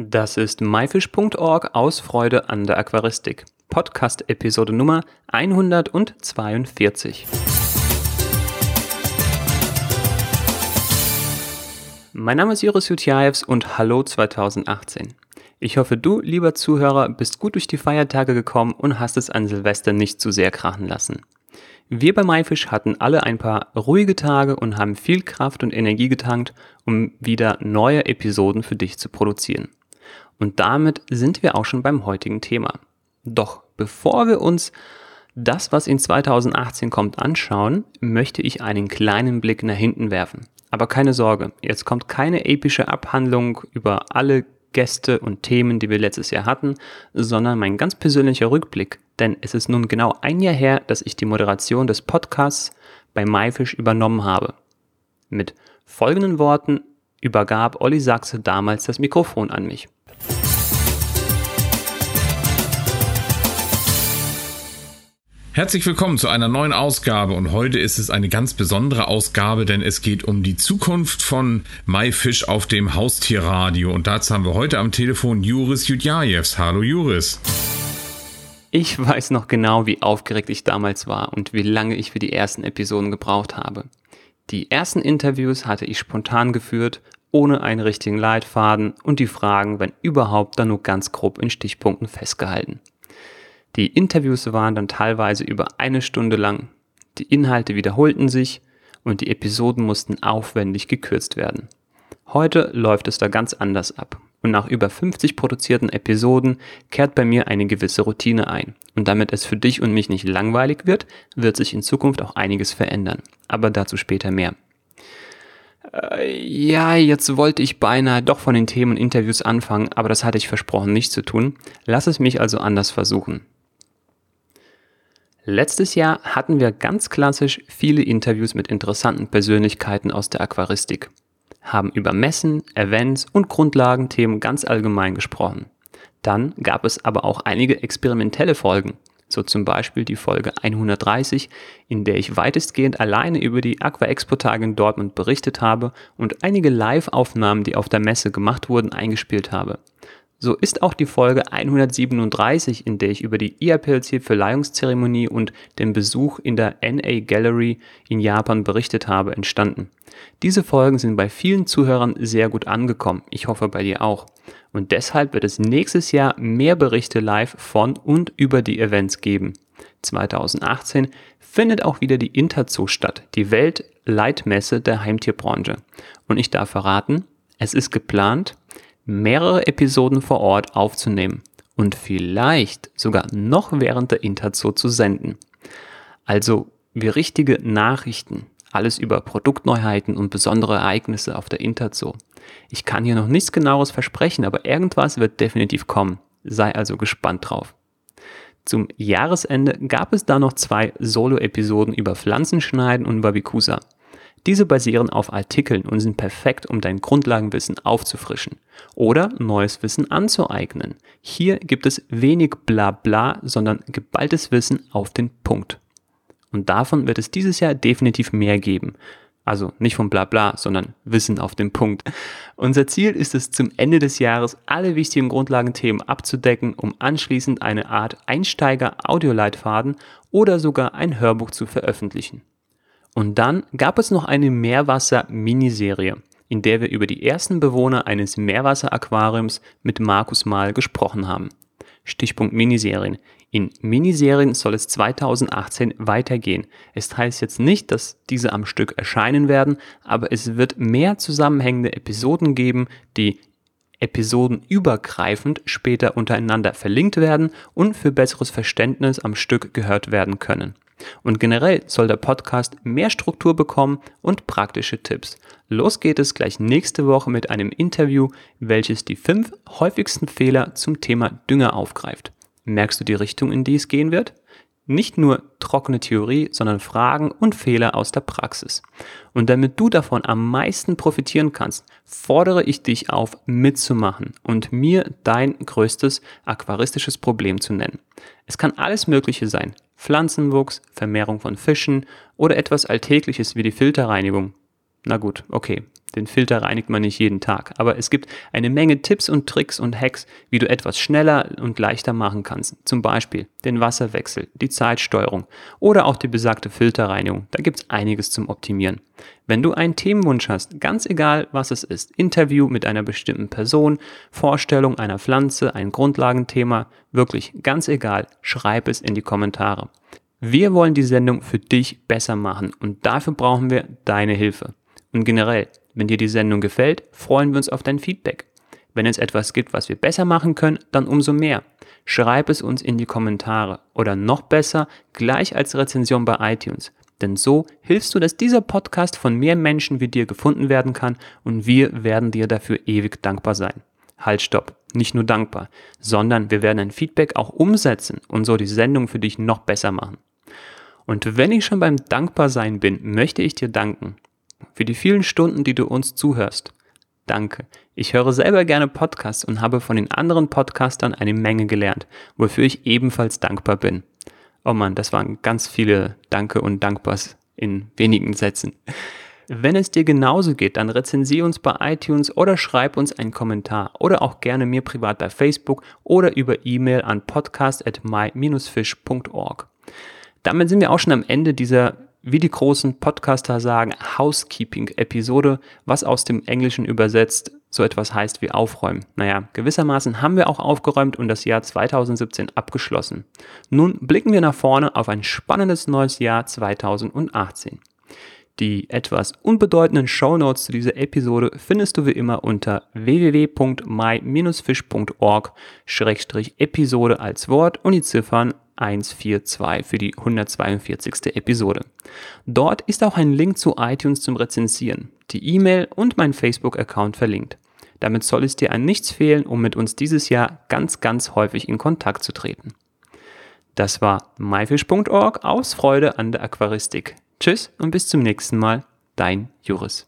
Das ist myfish.org aus Freude an der Aquaristik. Podcast Episode Nummer 142. Mein Name ist Joris Jutjaevs und hallo 2018. Ich hoffe, du, lieber Zuhörer, bist gut durch die Feiertage gekommen und hast es an Silvester nicht zu sehr krachen lassen. Wir bei MyFish hatten alle ein paar ruhige Tage und haben viel Kraft und Energie getankt, um wieder neue Episoden für dich zu produzieren. Und damit sind wir auch schon beim heutigen Thema. Doch bevor wir uns das, was in 2018 kommt, anschauen, möchte ich einen kleinen Blick nach hinten werfen. Aber keine Sorge, jetzt kommt keine epische Abhandlung über alle Gäste und Themen, die wir letztes Jahr hatten, sondern mein ganz persönlicher Rückblick, denn es ist nun genau ein Jahr her, dass ich die Moderation des Podcasts bei MyFish übernommen habe. Mit folgenden Worten übergab Olli Sachse damals das Mikrofon an mich. Herzlich willkommen zu einer neuen Ausgabe und heute ist es eine ganz besondere Ausgabe, denn es geht um die Zukunft von MyFish auf dem Haustierradio und dazu haben wir heute am Telefon Juris Judjajews. Hallo Juris. Ich weiß noch genau, wie aufgeregt ich damals war und wie lange ich für die ersten Episoden gebraucht habe. Die ersten Interviews hatte ich spontan geführt, ohne einen richtigen Leitfaden und die Fragen, wenn überhaupt, dann nur ganz grob in Stichpunkten festgehalten. Die Interviews waren dann teilweise über eine Stunde lang. Die Inhalte wiederholten sich und die Episoden mussten aufwendig gekürzt werden. Heute läuft es da ganz anders ab. Und nach über 50 produzierten Episoden kehrt bei mir eine gewisse Routine ein. Und damit es für dich und mich nicht langweilig wird, wird sich in Zukunft auch einiges verändern. Aber dazu später mehr. Äh, ja, jetzt wollte ich beinahe doch von den Themen und Interviews anfangen, aber das hatte ich versprochen nicht zu tun. Lass es mich also anders versuchen. Letztes Jahr hatten wir ganz klassisch viele Interviews mit interessanten Persönlichkeiten aus der Aquaristik, haben über Messen, Events und Grundlagenthemen ganz allgemein gesprochen. Dann gab es aber auch einige experimentelle Folgen, so zum Beispiel die Folge 130, in der ich weitestgehend alleine über die Aqua Expo Tage in Dortmund berichtet habe und einige Live-Aufnahmen, die auf der Messe gemacht wurden, eingespielt habe. So ist auch die Folge 137, in der ich über die IAPLC Verleihungszeremonie und den Besuch in der NA Gallery in Japan berichtet habe, entstanden. Diese Folgen sind bei vielen Zuhörern sehr gut angekommen. Ich hoffe bei dir auch. Und deshalb wird es nächstes Jahr mehr Berichte live von und über die Events geben. 2018 findet auch wieder die Interzoo statt, die Weltleitmesse der Heimtierbranche. Und ich darf verraten, es ist geplant, mehrere Episoden vor Ort aufzunehmen und vielleicht sogar noch während der Interzoo zu senden. Also wie richtige Nachrichten, alles über Produktneuheiten und besondere Ereignisse auf der Interzoo. Ich kann hier noch nichts genaueres versprechen, aber irgendwas wird definitiv kommen. Sei also gespannt drauf. Zum Jahresende gab es da noch zwei Solo-Episoden über Pflanzenschneiden und Wabikusa. Diese basieren auf Artikeln und sind perfekt, um dein Grundlagenwissen aufzufrischen oder neues Wissen anzueignen. Hier gibt es wenig Blabla, sondern geballtes Wissen auf den Punkt. Und davon wird es dieses Jahr definitiv mehr geben. Also nicht von Blabla, sondern Wissen auf den Punkt. Unser Ziel ist es, zum Ende des Jahres alle wichtigen Grundlagenthemen abzudecken, um anschließend eine Art Einsteiger-Audioleitfaden oder sogar ein Hörbuch zu veröffentlichen. Und dann gab es noch eine Meerwasser-Miniserie, in der wir über die ersten Bewohner eines Meerwasseraquariums mit Markus Mahl gesprochen haben. Stichpunkt Miniserien. In Miniserien soll es 2018 weitergehen. Es heißt jetzt nicht, dass diese am Stück erscheinen werden, aber es wird mehr zusammenhängende Episoden geben, die episodenübergreifend später untereinander verlinkt werden und für besseres Verständnis am Stück gehört werden können. Und generell soll der Podcast mehr Struktur bekommen und praktische Tipps. Los geht es gleich nächste Woche mit einem Interview, welches die fünf häufigsten Fehler zum Thema Dünger aufgreift. Merkst du die Richtung, in die es gehen wird? Nicht nur trockene Theorie, sondern Fragen und Fehler aus der Praxis. Und damit du davon am meisten profitieren kannst, fordere ich dich auf, mitzumachen und mir dein größtes aquaristisches Problem zu nennen. Es kann alles Mögliche sein. Pflanzenwuchs, Vermehrung von Fischen oder etwas Alltägliches wie die Filterreinigung. Na gut, okay. Den Filter reinigt man nicht jeden Tag, aber es gibt eine Menge Tipps und Tricks und Hacks, wie du etwas schneller und leichter machen kannst. Zum Beispiel den Wasserwechsel, die Zeitsteuerung oder auch die besagte Filterreinigung. Da gibt es einiges zum Optimieren. Wenn du einen Themenwunsch hast, ganz egal was es ist, Interview mit einer bestimmten Person, Vorstellung einer Pflanze, ein Grundlagenthema, wirklich ganz egal, schreib es in die Kommentare. Wir wollen die Sendung für dich besser machen und dafür brauchen wir deine Hilfe. Und generell, wenn dir die Sendung gefällt, freuen wir uns auf dein Feedback. Wenn es etwas gibt, was wir besser machen können, dann umso mehr. Schreib es uns in die Kommentare oder noch besser gleich als Rezension bei iTunes. Denn so hilfst du, dass dieser Podcast von mehr Menschen wie dir gefunden werden kann und wir werden dir dafür ewig dankbar sein. Halt, stopp. Nicht nur dankbar, sondern wir werden ein Feedback auch umsetzen und so die Sendung für dich noch besser machen. Und wenn ich schon beim Dankbarsein bin, möchte ich dir danken für die vielen Stunden, die du uns zuhörst. Danke. Ich höre selber gerne Podcasts und habe von den anderen Podcastern eine Menge gelernt, wofür ich ebenfalls dankbar bin. Oh Mann, das waren ganz viele Danke und Dankbars in wenigen Sätzen. Wenn es dir genauso geht, dann rezensiere uns bei iTunes oder schreib uns einen Kommentar oder auch gerne mir privat bei Facebook oder über E-Mail an podcast at my-fish.org. Damit sind wir auch schon am Ende dieser wie die großen Podcaster sagen, Housekeeping-Episode, was aus dem Englischen übersetzt so etwas heißt wie aufräumen. Naja, gewissermaßen haben wir auch aufgeräumt und das Jahr 2017 abgeschlossen. Nun blicken wir nach vorne auf ein spannendes neues Jahr 2018. Die etwas unbedeutenden Shownotes zu dieser Episode findest du wie immer unter www.my-fish.org-episode als Wort und die Ziffern 142 für die 142. Episode. Dort ist auch ein Link zu iTunes zum Rezensieren, die E-Mail und mein Facebook-Account verlinkt. Damit soll es dir an nichts fehlen, um mit uns dieses Jahr ganz, ganz häufig in Kontakt zu treten. Das war myfish.org aus Freude an der Aquaristik. Tschüss und bis zum nächsten Mal, dein Juris.